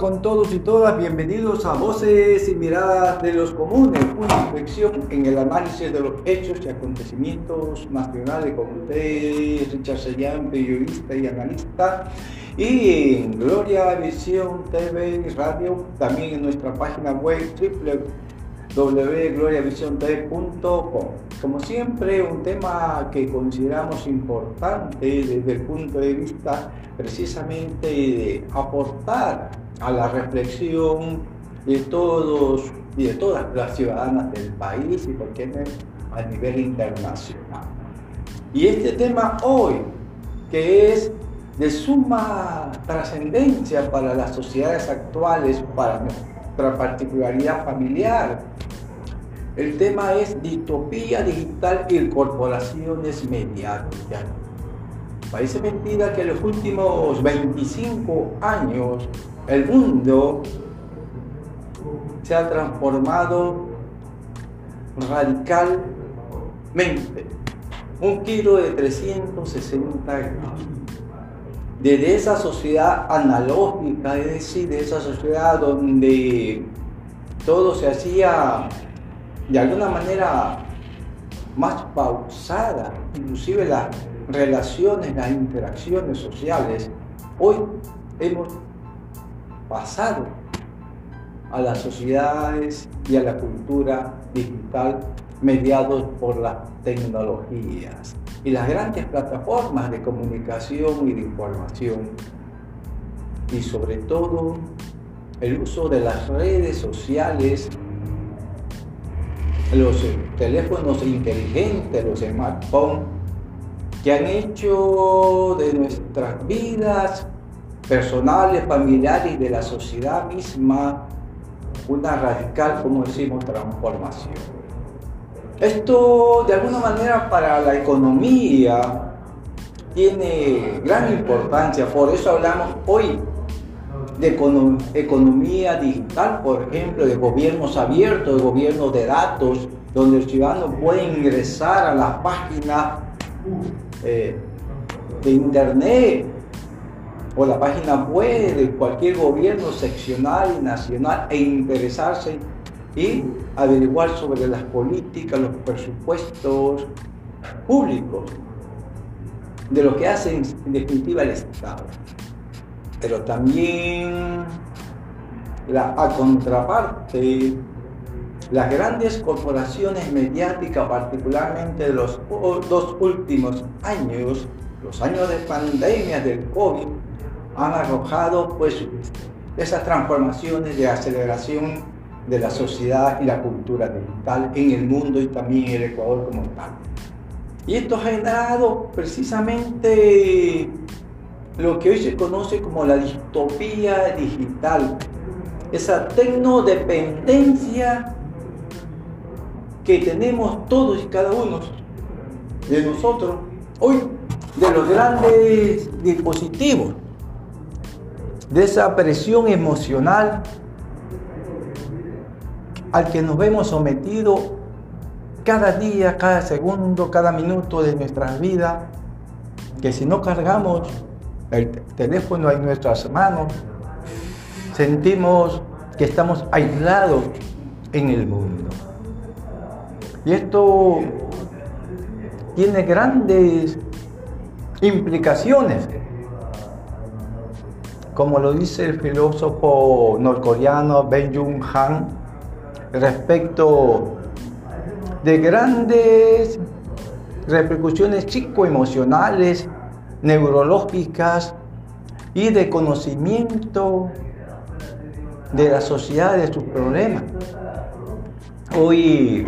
con todos y todas, bienvenidos a Voces y Miradas de los Comunes, una reflexión en el análisis de los hechos y acontecimientos nacionales con ustedes, Richard Sellán, periodista y analista, y en Gloria Visión TV y Radio, también en nuestra página web www.gloriavisiontv.com. Como siempre, un tema que consideramos importante desde el punto de vista precisamente de aportar a la reflexión de todos y de todas las ciudadanas del país y por qué no a nivel internacional. Y este tema hoy, que es de suma trascendencia para las sociedades actuales, para nuestra particularidad familiar, el tema es distopía digital y corporaciones mediáticas. Parece mentira que en los últimos 25 años el mundo se ha transformado radicalmente. Un giro de 360 grados. Desde esa sociedad analógica, es decir, de esa sociedad donde todo se hacía de alguna manera más pausada, inclusive las relaciones, las interacciones sociales, hoy hemos pasado a las sociedades y a la cultura digital mediados por las tecnologías y las grandes plataformas de comunicación y de información y sobre todo el uso de las redes sociales los teléfonos inteligentes, los smartphones, que han hecho de nuestras vidas personales, familiares y de la sociedad misma una radical, como decimos, transformación. Esto de alguna manera para la economía tiene gran importancia, por eso hablamos hoy de economía digital, por ejemplo, de gobiernos abiertos, de gobiernos de datos, donde el ciudadano puede ingresar a las páginas eh, de internet o la página web de cualquier gobierno seccional nacional e interesarse y averiguar sobre las políticas, los presupuestos públicos, de lo que hace en definitiva el Estado. Pero también la, a contraparte, las grandes corporaciones mediáticas, particularmente de los dos últimos años, los años de pandemia del COVID, han arrojado pues esas transformaciones de aceleración de la sociedad y la cultura digital en el mundo y también en el Ecuador como tal. Y esto ha generado precisamente lo que hoy se conoce como la distopía digital, esa tecnodependencia que tenemos todos y cada uno de nosotros hoy de los grandes dispositivos, de esa presión emocional al que nos vemos sometidos cada día, cada segundo, cada minuto de nuestras vidas, que si no cargamos el teléfono en nuestras manos, sentimos que estamos aislados en el mundo. Y esto tiene grandes implicaciones, como lo dice el filósofo norcoreano Ben Jung Han, respecto de grandes repercusiones psicoemocionales neurológicas y de conocimiento de la sociedad, de sus problemas. Hoy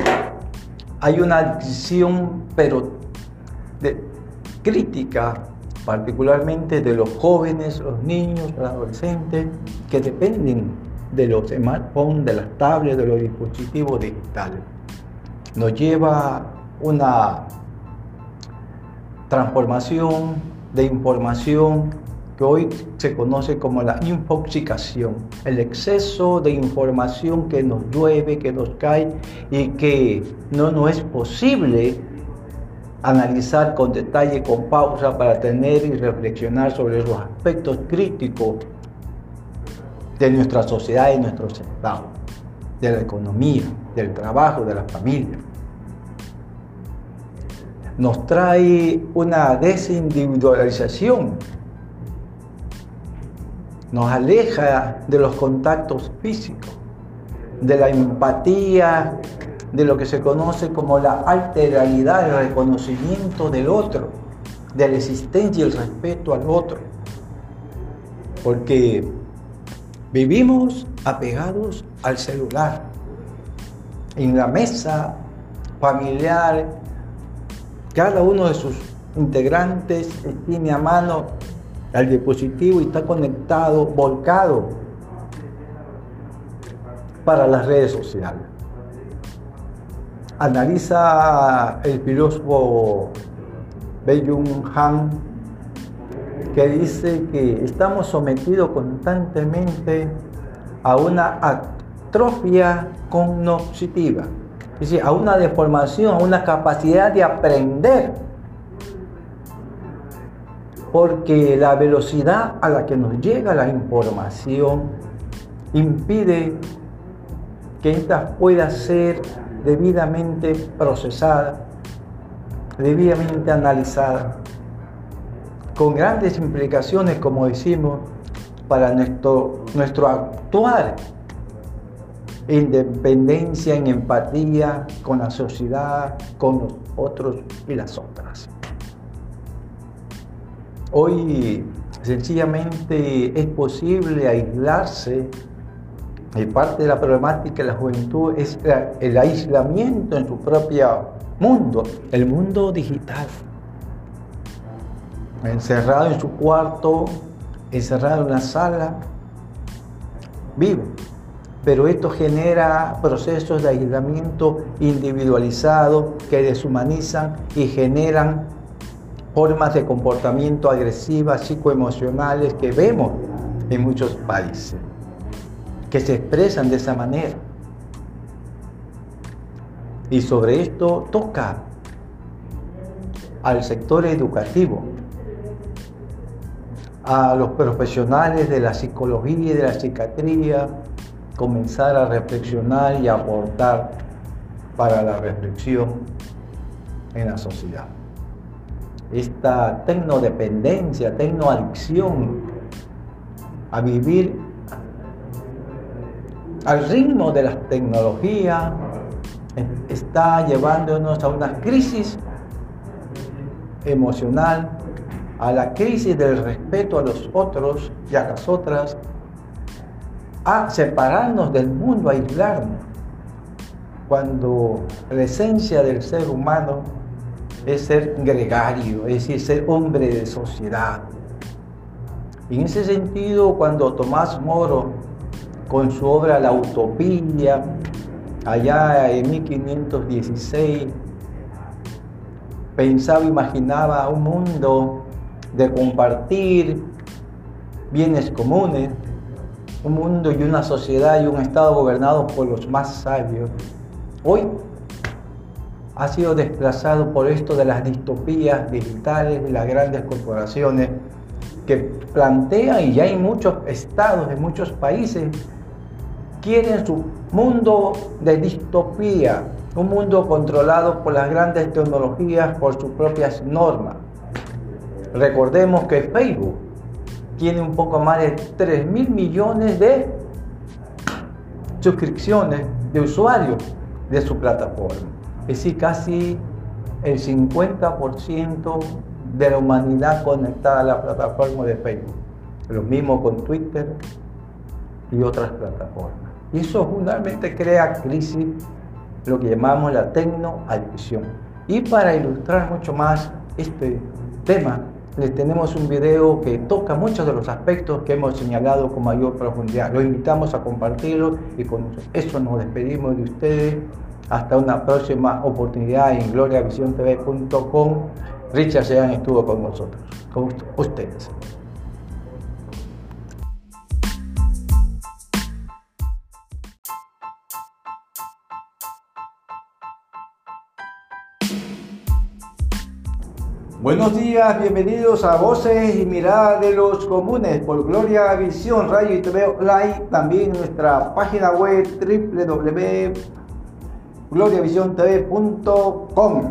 hay una adicción, pero de crítica, particularmente de los jóvenes, los niños, los adolescentes, que dependen de los smartphones, de las tablets, de los dispositivos digitales. Nos lleva una transformación de información que hoy se conoce como la infoxicación, el exceso de información que nos llueve, que nos cae y que no nos es posible analizar con detalle, con pausa, para tener y reflexionar sobre los aspectos críticos de nuestra sociedad y nuestro Estado, de la economía, del trabajo, de la familia. Nos trae una desindividualización, nos aleja de los contactos físicos, de la empatía, de lo que se conoce como la alteralidad, el reconocimiento del otro, de la existencia y el respeto al otro. Porque vivimos apegados al celular. En la mesa familiar, cada uno de sus integrantes tiene a mano el dispositivo y está conectado, volcado para las redes sociales. Analiza el filósofo Byung Han que dice que estamos sometidos constantemente a una atrofia cognitiva, es decir, a una deformación, a una capacidad de aprender, porque la velocidad a la que nos llega la información impide que ésta pueda ser debidamente procesada, debidamente analizada, con grandes implicaciones, como decimos, para nuestro, nuestro actuar en dependencia, en empatía con la sociedad, con los otros y las otras. Hoy sencillamente es posible aislarse y parte de la problemática de la juventud es el aislamiento en su propio mundo, el mundo digital. Encerrado en su cuarto, encerrado en la sala, vive. Pero esto genera procesos de aislamiento individualizado que deshumanizan y generan formas de comportamiento agresivas, psicoemocionales que vemos en muchos países que se expresan de esa manera. Y sobre esto toca al sector educativo, a los profesionales de la psicología y de la psiquiatría, comenzar a reflexionar y aportar para la reflexión en la sociedad. Esta tecnodependencia, tecnoadicción a vivir al ritmo de las tecnologías, está llevándonos a una crisis emocional, a la crisis del respeto a los otros y a las otras, a separarnos del mundo, a aislarnos, cuando la esencia del ser humano es ser gregario, es decir, ser hombre de sociedad. En ese sentido, cuando Tomás Moro con su obra La Utopía, allá en 1516, pensaba, imaginaba un mundo de compartir bienes comunes, un mundo y una sociedad y un Estado gobernados por los más sabios. Hoy ha sido desplazado por esto de las distopías digitales de las grandes corporaciones que plantean, y ya hay muchos estados, en muchos países, quieren su mundo de distopía, un mundo controlado por las grandes tecnologías, por sus propias normas. Recordemos que Facebook tiene un poco más de 3 mil millones de suscripciones de usuarios de su plataforma. Es decir, casi el 50% de la humanidad conectada a la plataforma de Facebook. Lo mismo con Twitter y otras plataformas. Y eso fundamentalmente crea crisis, lo que llamamos la tecnoadicción. Y para ilustrar mucho más este tema, les tenemos un video que toca muchos de los aspectos que hemos señalado con mayor profundidad. Lo invitamos a compartirlo y con eso nos despedimos de ustedes. Hasta una próxima oportunidad en gloriavisiontv.com. Richard Sean estuvo con nosotros, con ustedes. Buenos días, bienvenidos a Voces y Mirada de los Comunes por Gloria Visión Radio y TV Online, también nuestra página web www.gloriavisiontv.com.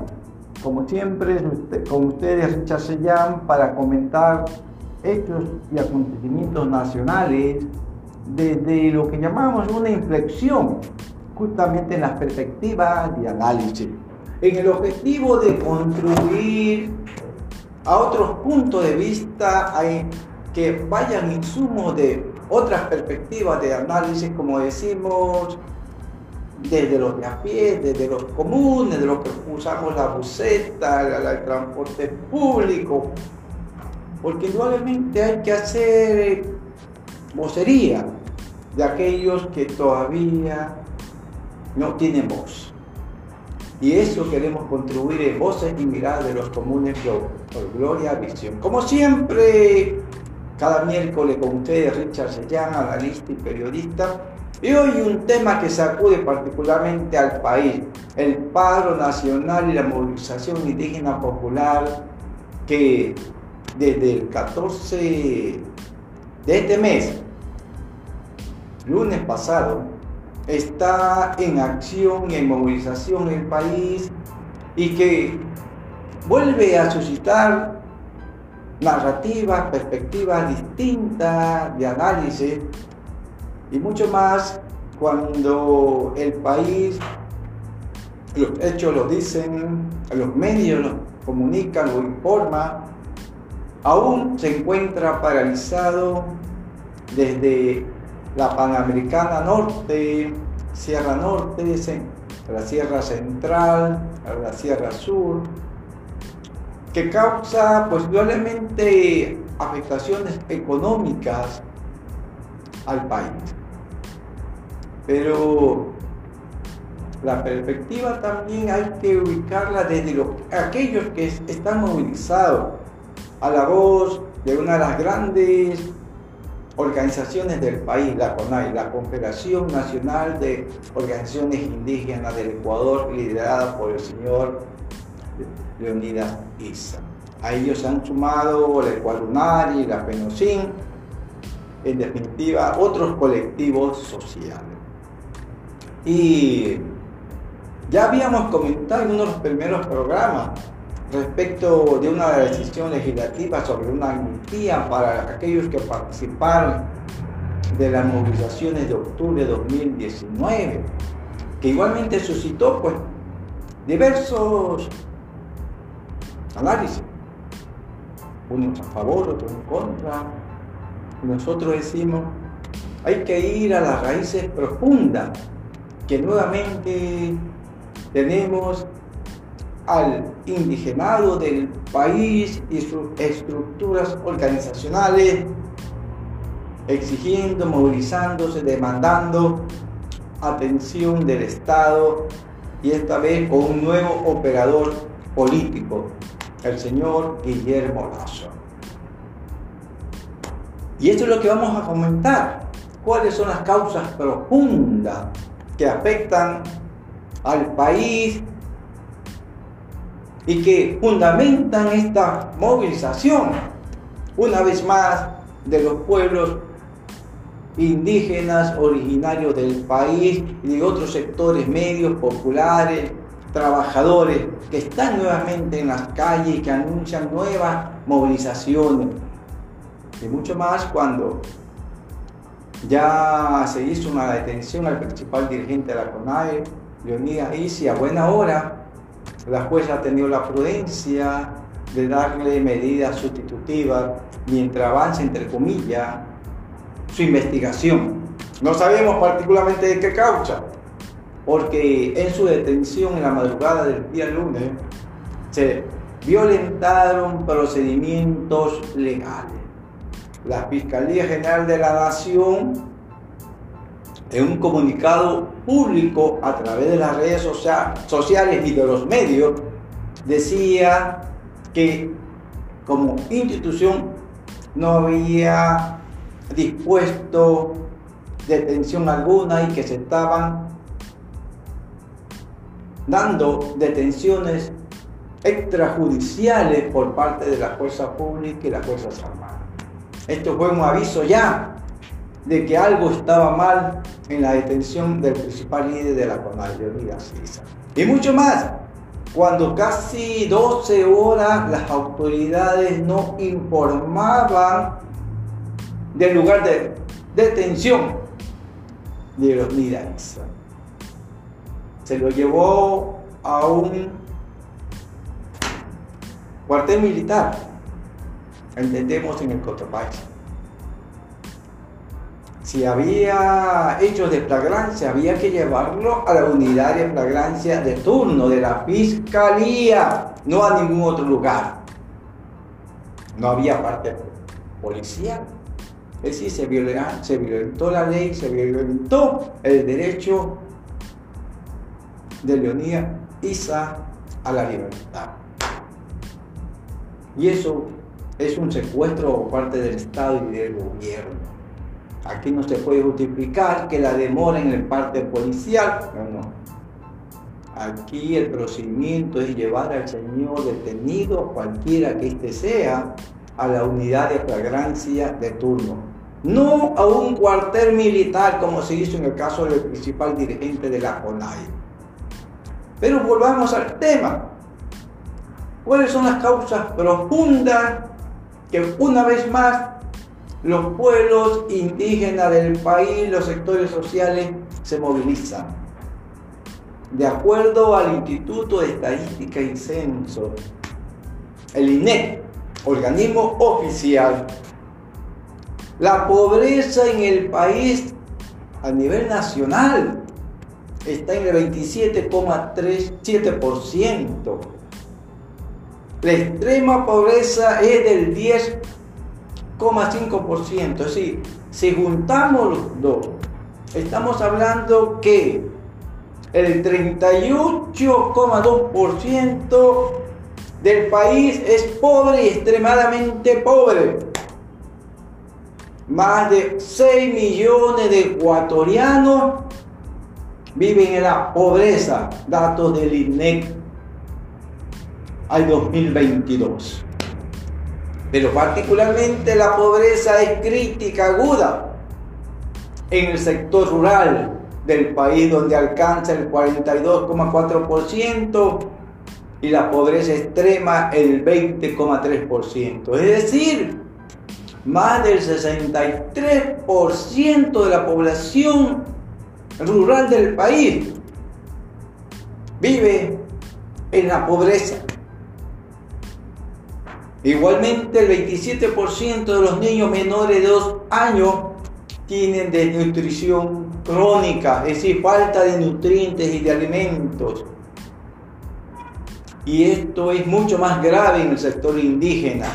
Como siempre, con ustedes Richard Sellán para comentar hechos y acontecimientos nacionales desde lo que llamamos una inflexión, justamente en las perspectivas de análisis, en el objetivo de construir a otros puntos de vista que vayan insumos de otras perspectivas de análisis, como decimos, desde los de a pie, desde los comunes, de los que usamos la buseta, el transporte público, porque indudablemente hay que hacer vocería de aquellos que todavía no tienen voz. Y eso queremos contribuir en voces y miradas de los comunes por Gloria Visión. Como siempre, cada miércoles con ustedes, Richard Sellán, analista y periodista. Y hoy un tema que sacude particularmente al país, el paro nacional y la movilización indígena popular que desde el 14 de este mes, lunes pasado, está en acción y en movilización el país y que vuelve a suscitar narrativas, perspectivas distintas de análisis y mucho más cuando el país, los hechos lo dicen, los medios lo comunican, lo informan, aún se encuentra paralizado desde la Panamericana Norte, Sierra Norte, la Sierra Central, la Sierra Sur, que causa pues probablemente afectaciones económicas al país. Pero la perspectiva también hay que ubicarla desde aquellos que están movilizados a la voz de una de las grandes organizaciones del país, la CONAI, la Confederación Nacional de Organizaciones Indígenas del Ecuador, liderada por el señor Leonidas Isa. A ellos se han sumado la Ecuadunari, la PENOCIN, en definitiva otros colectivos sociales. Y ya habíamos comentado en uno de los primeros programas respecto de una decisión legislativa sobre una amnistía para aquellos que participaron de las movilizaciones de octubre de 2019, que igualmente suscitó pues diversos análisis, unos a favor, otros en contra. Nosotros decimos, hay que ir a las raíces profundas que nuevamente tenemos al indigenado del país y sus estructuras organizacionales, exigiendo, movilizándose, demandando atención del Estado y esta vez con un nuevo operador político, el señor Guillermo Lazo. Y esto es lo que vamos a comentar. ¿Cuáles son las causas profundas que afectan al país y que fundamentan esta movilización, una vez más, de los pueblos indígenas originarios del país y de otros sectores medios, populares, trabajadores, que están nuevamente en las calles y que anuncian nuevas movilizaciones. Y mucho más cuando ya se hizo una detención al principal dirigente de la CONAE, Leonidas Isi, a buena hora, la jueza ha tenido la prudencia de darle medidas sustitutivas mientras avanza, entre comillas, su investigación. No sabemos particularmente de qué causa, porque en su detención en la madrugada del día lunes se violentaron procedimientos legales. La Fiscalía General de la Nación en un comunicado público a través de las redes sociales y de los medios, decía que como institución no había dispuesto detención alguna y que se estaban dando detenciones extrajudiciales por parte de la fuerza pública y las fuerzas armadas. Esto fue un aviso ya de que algo estaba mal en la detención del principal líder de la CONAI, Leonidas Y mucho más, cuando casi 12 horas las autoridades no informaban del lugar de detención de los Leonidas. Se lo llevó a un cuartel militar, entendemos en el Cotopaxi si había hechos de flagrancia, había que llevarlo a la unidad de flagrancia de turno de la fiscalía, no a ningún otro lugar. No había parte policial. Es decir, se, se violentó la ley, se violentó el derecho de Leonía Isa a la libertad. Y eso es un secuestro por parte del Estado y del gobierno. Aquí no se puede justificar que la demora en el parte policial. No, no. Aquí el procedimiento es llevar al señor detenido, cualquiera que éste sea, a la unidad de flagrancia de turno. No a un cuartel militar como se hizo en el caso del principal dirigente de la CONAI. Pero volvamos al tema. ¿Cuáles son las causas profundas que una vez más los pueblos indígenas del país, los sectores sociales se movilizan. De acuerdo al Instituto de Estadística y Censo, el INEC, organismo oficial, la pobreza en el país a nivel nacional está en el 27,37%. La extrema pobreza es del 10 5%. Es decir, si juntamos los dos, estamos hablando que el 38,2% del país es pobre y extremadamente pobre. Más de 6 millones de ecuatorianos viven en la pobreza, datos del INEC al 2022 pero particularmente la pobreza es crítica aguda en el sector rural del país donde alcanza el 42,4% y la pobreza extrema el 20,3%. Es decir, más del 63% de la población rural del país vive en la pobreza. Igualmente el 27% de los niños menores de 2 años tienen desnutrición crónica, es decir, falta de nutrientes y de alimentos. Y esto es mucho más grave en el sector indígena,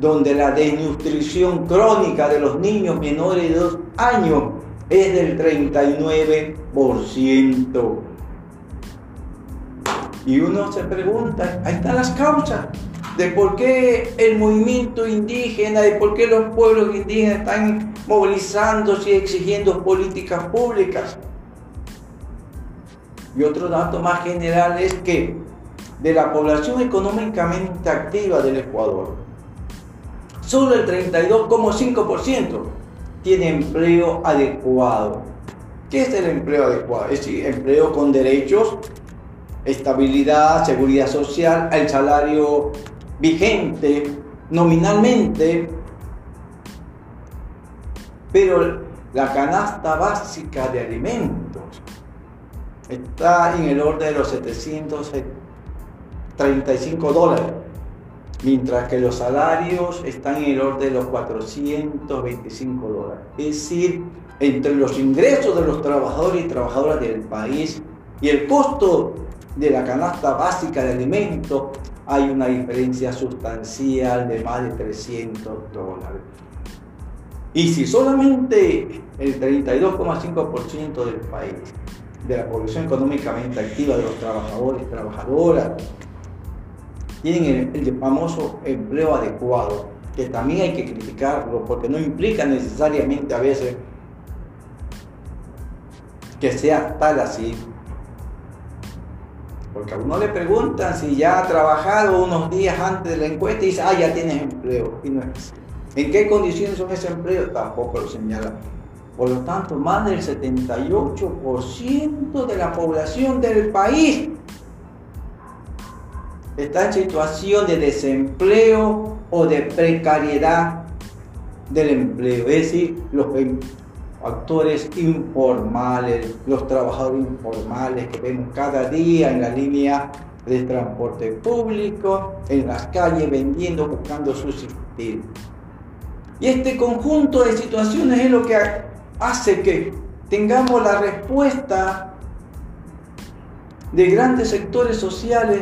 donde la desnutrición crónica de los niños menores de 2 años es del 39%. Y uno se pregunta, ahí están las causas de por qué el movimiento indígena, de por qué los pueblos indígenas están movilizándose y exigiendo políticas públicas. Y otro dato más general es que de la población económicamente activa del Ecuador, solo el 32,5% tiene empleo adecuado. ¿Qué es el empleo adecuado? Es decir, empleo con derechos, estabilidad, seguridad social, el salario vigente nominalmente, pero la canasta básica de alimentos está en el orden de los 735 dólares, mientras que los salarios están en el orden de los 425 dólares. Es decir, entre los ingresos de los trabajadores y trabajadoras del país y el costo de la canasta básica de alimentos hay una diferencia sustancial de más de 300 dólares. Y si solamente el 32,5% del país, de la población económicamente activa, de los trabajadores trabajadoras, tienen el, el famoso empleo adecuado, que también hay que criticarlo porque no implica necesariamente a veces que sea tal así, Porque a uno le preguntan si ya ha trabajado unos días antes de la encuesta y dice, ah, ya tienes empleo. Y no es ¿En qué condiciones son ese empleo? Tampoco lo señala. Por lo tanto, más del 78% de la población del país está en situación de desempleo o de precariedad del empleo. Es decir, los actores informales, los trabajadores informales que vemos cada día en la línea de transporte público, en las calles vendiendo, buscando subsistir. Y este conjunto de situaciones es lo que hace que tengamos la respuesta de grandes sectores sociales,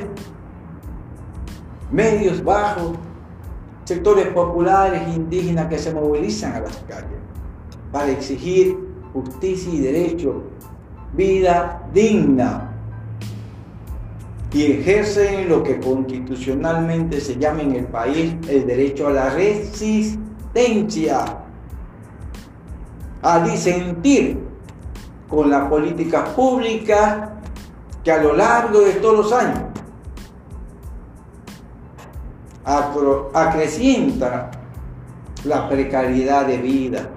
medios bajos, sectores populares, indígenas que se movilizan a las calles para exigir justicia y derecho, vida digna. Y ejercen lo que constitucionalmente se llama en el país el derecho a la resistencia, a disentir con la política pública que a lo largo de todos los años acrecienta la precariedad de vida,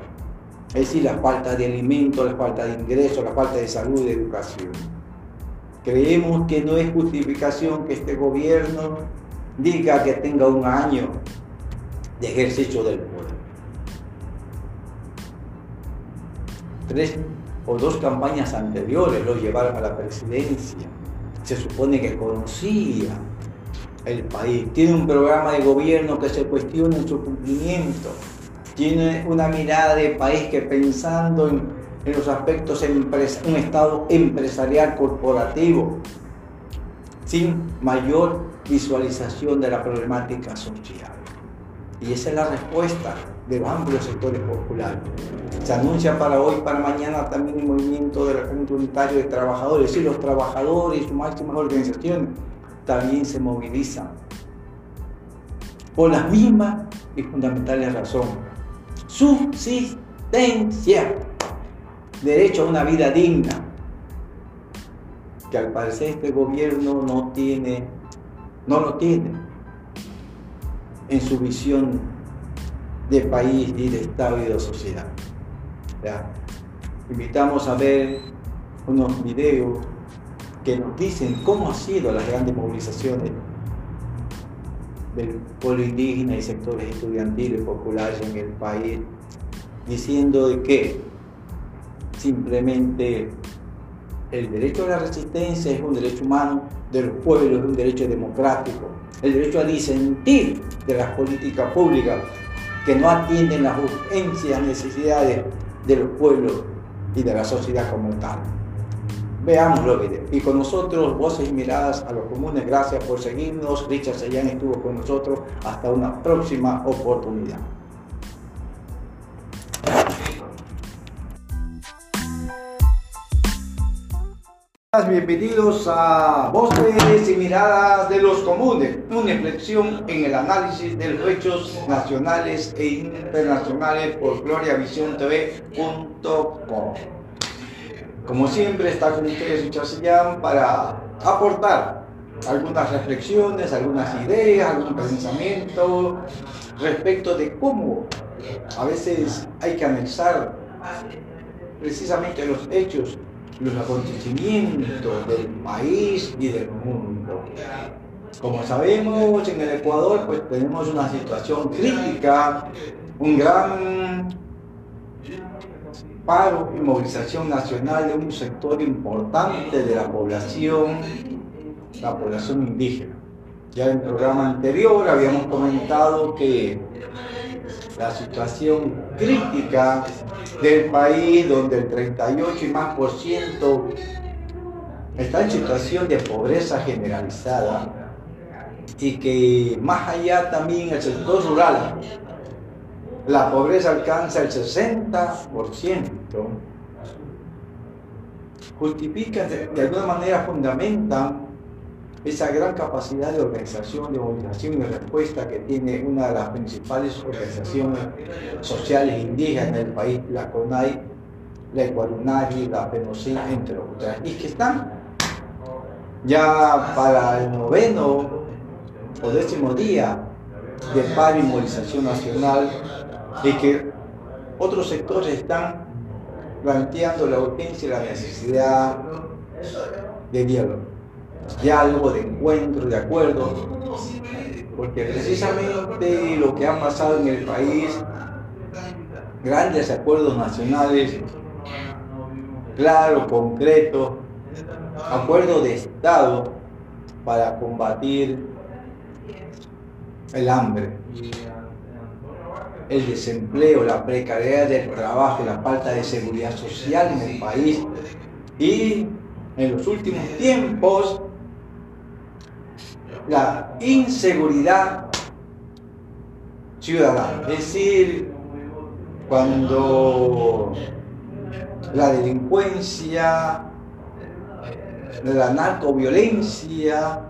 es decir, la falta de alimento, la falta de ingresos, la falta de salud, de educación. Creemos que no es justificación que este gobierno diga que tenga un año de ejercicio del poder. Tres o dos campañas anteriores lo llevaron a la presidencia. Se supone que conocía el país. Tiene un programa de gobierno que se cuestiona en su cumplimiento tiene una mirada de país que pensando en, los aspectos un Estado empresarial corporativo, sin mayor visualización de la problemática social. Y esa es la respuesta de los amplios sectores populares. Se anuncia para hoy, para mañana también el movimiento del Frente Unitario de Trabajadores, y los trabajadores y sus máximas organizaciones también se movilizan por las mismas y fundamentales razones subsistencia, derecho a una vida digna, que al parecer este gobierno no tiene, no lo tiene en su visión de país y de Estado y de sociedad. Invitamos a ver unos videos que nos dicen cómo han sido las grandes movilizaciones del pueblo indígena y sectores estudiantiles populares en el país, diciendo de que simplemente el derecho a la resistencia es un derecho humano de los pueblos, es un derecho democrático, el derecho a disentir de las políticas públicas que no atienden las urgencias, necesidades de los pueblos y de la sociedad como tal. Videos. Y con nosotros, voces y miradas a los comunes, gracias por seguirnos. Richard Sellán estuvo con nosotros. Hasta una próxima oportunidad. Bienvenidos a Voces y Miradas de los Comunes, una reflexión en el análisis de los hechos nacionales e internacionales por gloriavisión.tv.com. Como siempre, está con ustedes Chasillán para aportar algunas reflexiones, algunas ideas, algún pensamiento respecto de cómo a veces hay que anexar precisamente los hechos, los acontecimientos del país y del mundo. Como sabemos, en el Ecuador pues tenemos una situación crítica, un gran paro y movilización nacional de un sector importante de la población, la población indígena. Ya en el programa anterior habíamos comentado que la situación crítica del país, donde el 38 y más por ciento está en situación de pobreza generalizada y que más allá también el sector rural la pobreza alcanza el 60%, justifican, de, alguna manera fundamentan esa gran capacidad de organización, de movilización y respuesta que tiene una de las principales organizaciones sociales indígenas del país, la CONAI, la Ecuadunari, la PENOCI, entre otras, y que están Ya para el noveno o décimo día de paro y movilización nacional y que otros sectores están planteando la urgencia y la necesidad de diálogo, diálogo, de encuentro, de acuerdo, porque precisamente lo que ha pasado en el país, grandes acuerdos nacionales, claro, concreto, acuerdo de Estado para combatir el hambre, el desempleo, la precariedad del trabajo, la falta de seguridad social en el país y en los últimos tiempos la inseguridad ciudadana. Es decir, cuando la delincuencia, la narcoviolencia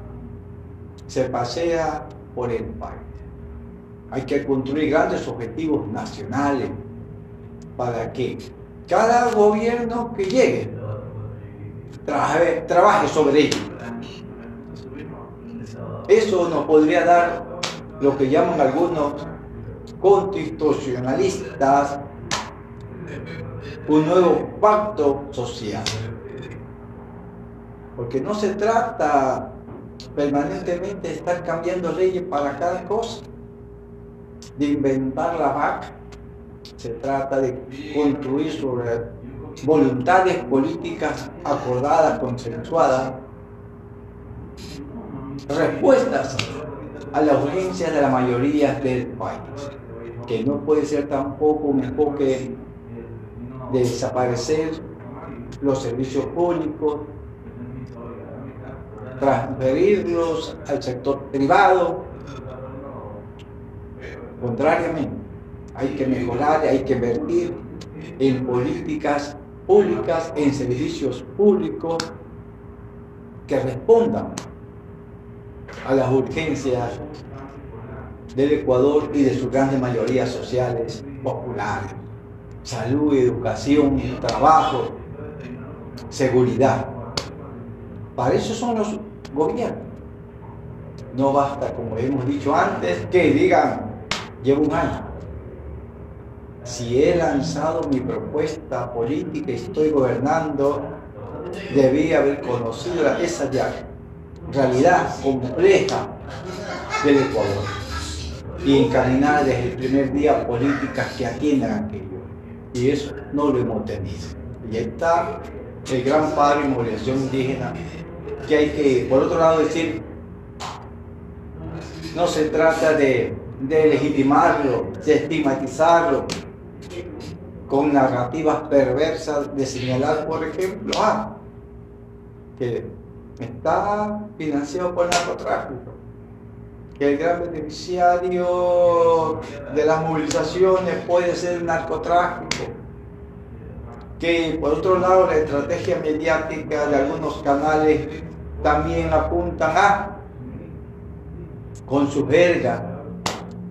se pasea por el país. Hay que construir grandes objetivos nacionales para que cada gobierno que llegue trabaje, sobre ello. Eso nos podría dar lo que llaman algunos constitucionalistas un nuevo pacto social. Porque no se trata permanentemente de estar cambiando leyes para cada cosa, de inventar la vaca. Se trata de construir sobre voluntades políticas acordadas, consensuadas, respuestas a las urgencias de la mayoría del país, que no puede ser tampoco un enfoque de desaparecer los servicios públicos, transferirlos al sector privado. Contrariamente, hay que mejorar, hay que invertir en políticas públicas, en servicios públicos que respondan a las urgencias del Ecuador y de sus grandes mayorías sociales populares. Salud, educación, trabajo, seguridad. Para eso son los gobiernos. No basta, como hemos dicho antes, que digan, llevo un año. Si he lanzado mi propuesta política y estoy gobernando, debí haber conocido esa realidad compleja del Ecuador y encaminar desde el primer día políticas que atiendan aquello. Y eso no lo hemos tenido. Y está el gran padre de movilización indígena que hay que, por otro lado, decir, no se trata de, legitimarlo, de estigmatizarlo, con narrativas perversas de señalar, por ejemplo, ah, que está financiado por narcotráfico, que el gran beneficiario de las movilizaciones puede ser narcotráfico, que por otro lado la estrategia mediática de algunos canales también apuntan a, con su verga,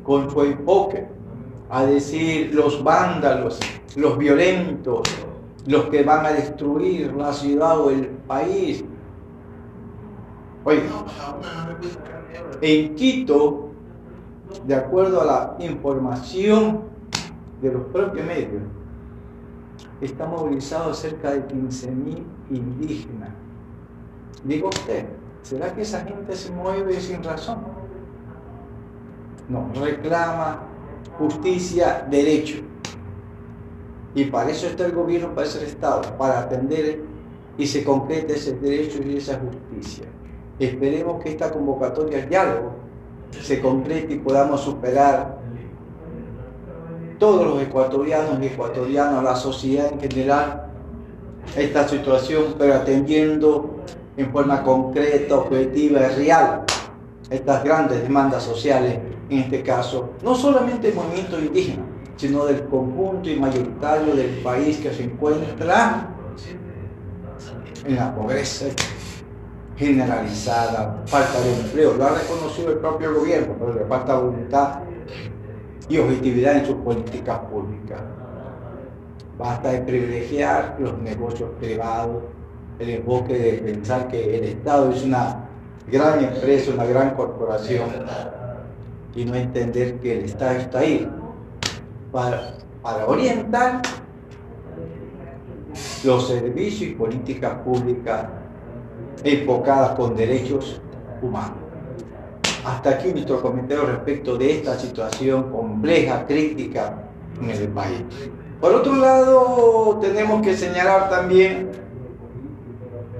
con su enfoque, a decir los vándalos, los violentos, los que van a destruir la ciudad o el país. Oye, en Quito, de acuerdo a la información de los propios medios, está movilizado cerca de 15.000 indígenas Digo usted, ¿será que esa gente se mueve sin razón? No, reclama justicia, derecho. Y para eso está el gobierno, para eso Estado, para atender y se concrete ese derecho y esa justicia. Esperemos que esta convocatoria al diálogo se concrete y podamos superar todos los ecuatorianos y ecuatorianas, la sociedad en general, esta situación, pero atendiendo en forma concreta, objetiva y real estas grandes demandas sociales, en este caso, no solamente el movimiento indígena, sino del conjunto y mayoritario del país que se encuentra en la pobreza generalizada, falta de empleo. Lo ha reconocido el propio gobierno, pero le falta voluntad y objetividad en sus políticas públicas. Basta de privilegiar los negocios privados el enfoque de pensar que el Estado es una gran empresa, una gran corporación y no entender que el Estado está ahí para, para orientar los servicios y políticas públicas enfocadas con derechos humanos. Hasta aquí nuestro comentario respecto de esta situación compleja, crítica en el país. Por otro lado, tenemos que señalar también,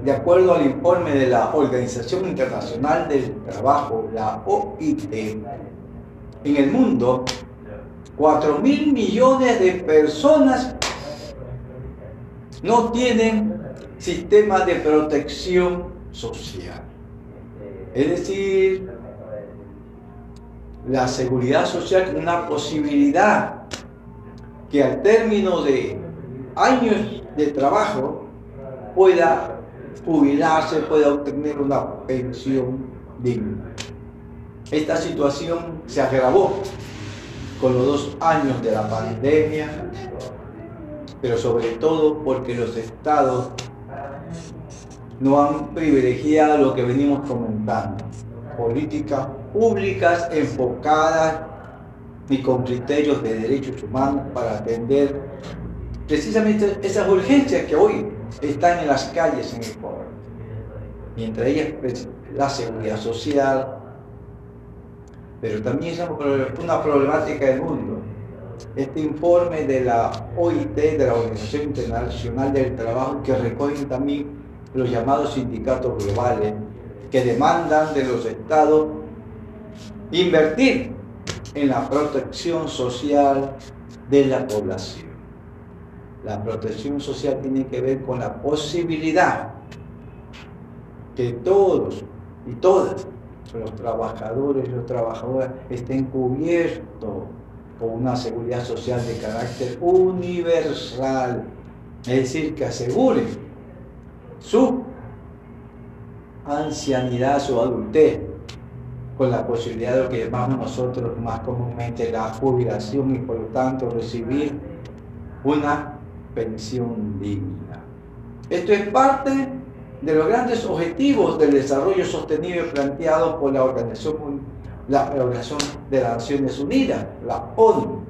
de acuerdo al informe de la Organización Internacional del Trabajo, la OIT, en el mundo, 4 mil millones de personas no tienen sistema de protección social. Es decir, la seguridad social es una posibilidad que al término de años de trabajo pueda jubilarse, pueda obtener una pensión digna. Esta situación se agravó con los dos años de la pandemia, pero sobre todo porque los estados no han privilegiado lo que venimos comentando, políticas públicas enfocadas y con criterios de derechos humanos para atender precisamente esas urgencias que hoy están en las calles en Ecuador. Y entre ellas pues, la seguridad social, pero también es una problemática del mundo. Este informe de la OIT, de la Organización Internacional del Trabajo, que recogen también los llamados sindicatos globales, que demandan de los estados invertir en la protección social de la población. La protección social tiene que ver con la posibilidad que todos y todas los trabajadores y las trabajadoras estén cubiertos con una seguridad social de carácter universal, es decir, que aseguren su ancianidad, su adultez, con la posibilidad de lo que llamamos nosotros más comúnmente la jubilación y por lo tanto recibir una pensión digna. Esto es parte de los grandes objetivos del desarrollo sostenible planteados por la Organización, de las Naciones Unidas, la ONU.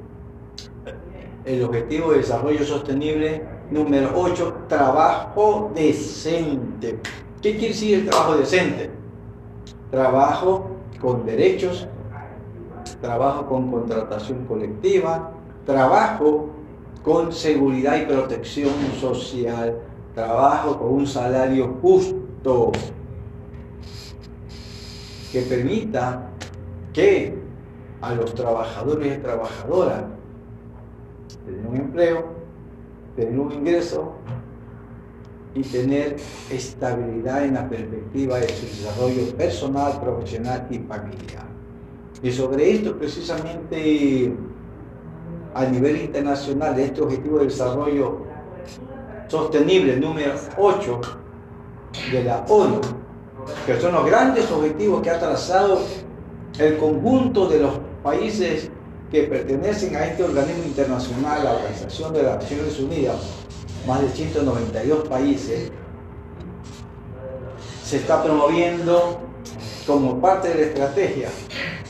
El objetivo de desarrollo sostenible número 8, trabajo decente. ¿Qué quiere decir el trabajo decente? Trabajo con derechos, trabajo con contratación colectiva, trabajo con seguridad y protección social, trabajo con un salario justo que permita que a los trabajadores y trabajadoras tener un empleo, tener un ingreso y tener estabilidad en la perspectiva de su desarrollo personal, profesional y familiar. Y sobre esto precisamente a nivel internacional, este objetivo de desarrollo sostenible número 8 de la ONU, que son los grandes objetivos que ha trazado el conjunto de los países que pertenecen a este organismo internacional, la Organización de las Naciones Unidas, más de 192 países, se está promoviendo como parte de la estrategia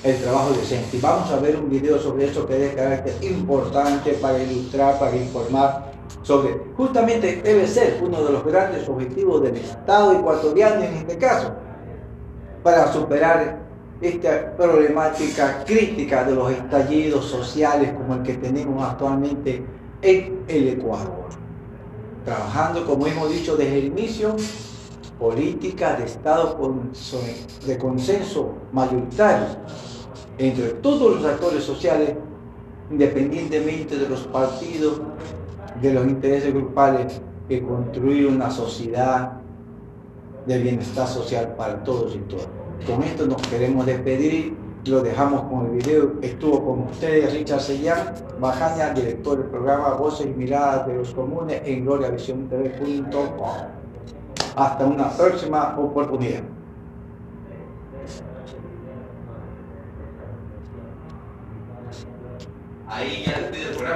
el trabajo decente. Y vamos a ver un video sobre eso que es de carácter importante para ilustrar, para informar sobre, justamente debe ser uno de los grandes objetivos del Estado ecuatoriano en este caso, para superar esta problemática crítica de los estallidos sociales como el que tenemos actualmente en el Ecuador trabajando, como hemos dicho desde el inicio, política de Estado de consenso mayoritario entre todos los actores sociales, independientemente de los partidos, de los intereses grupales, que construir una sociedad de bienestar social para todos y todas. Con esto nos queremos despedir lo dejamos con el video. Estuvo con ustedes Richard Sellán, Bajaña, director del programa Voces y Miradas de los Comunes en gloriavisiontv.com. Hasta una próxima oportunidad. Ahí ya el programa.